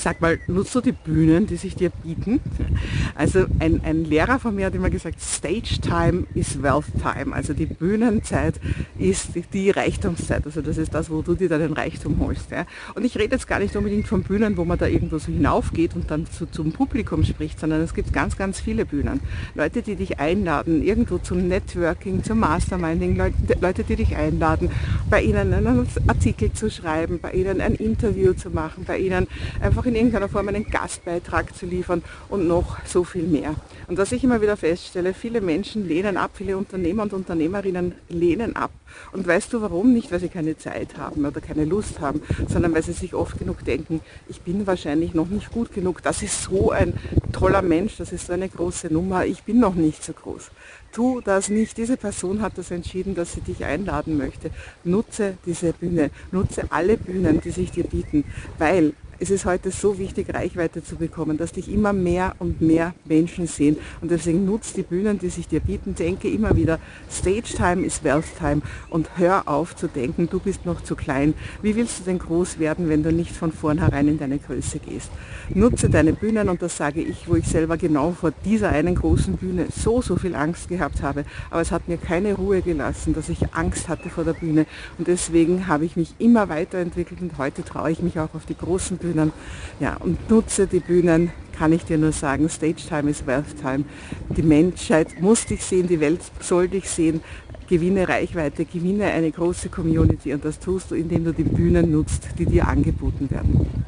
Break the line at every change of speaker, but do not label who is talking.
Sag mal, nutzt du die Bühnen, die sich dir bieten? Also ein, ein Lehrer von mir hat immer gesagt, Stage Time is Wealth Time. Also die Bühnenzeit ist die Reichtumszeit. Also das ist das, wo du dir deinen Reichtum holst. Ja? Und ich rede jetzt gar nicht unbedingt von Bühnen, wo man da irgendwo so hinaufgeht und dann zu, zum Publikum spricht, sondern es gibt ganz, ganz viele Bühnen. Leute, die dich einladen, irgendwo zum Networking, zum Masterminding, Leute, Leute die dich einladen, bei ihnen einen Artikel zu schreiben, bei ihnen ein Interview zu machen, bei ihnen einfach in irgendeiner Form einen Gastbeitrag zu liefern und noch so viel mehr. Und was ich immer wieder feststelle, viele Menschen lehnen ab, viele Unternehmer und Unternehmerinnen lehnen ab. Und weißt du warum? Nicht, weil sie keine Zeit haben oder keine Lust haben, sondern weil sie sich oft genug denken, ich bin wahrscheinlich noch nicht gut genug. Das ist so ein toller Mensch, das ist so eine große Nummer, ich bin noch nicht so groß. Tu das nicht. Diese Person hat das entschieden, dass sie dich einladen möchte. Nutze diese Bühne, nutze alle Bühnen, die sich dir bieten, weil es ist heute so wichtig, Reichweite zu bekommen, dass dich immer mehr und mehr Menschen sehen. Und deswegen nutzt die Bühnen, die sich dir bieten. Denke immer wieder, Stage Time ist Wealth Time und hör auf zu denken, du bist noch zu klein. Wie willst du denn groß werden, wenn du nicht von vornherein in deine Größe gehst? Nutze deine Bühnen und das sage ich, wo ich selber genau vor dieser einen großen Bühne so, so viel Angst gehabt habe. Aber es hat mir keine Ruhe gelassen, dass ich Angst hatte vor der Bühne. Und deswegen habe ich mich immer weiterentwickelt und heute traue ich mich auch auf die großen Bühnen Bühnen. Ja, und nutze die Bühnen, kann ich dir nur sagen, Stage Time is Wealth Time. Die Menschheit muss dich sehen, die Welt soll dich sehen. Gewinne Reichweite, gewinne eine große Community und das tust du, indem du die Bühnen nutzt, die dir angeboten werden.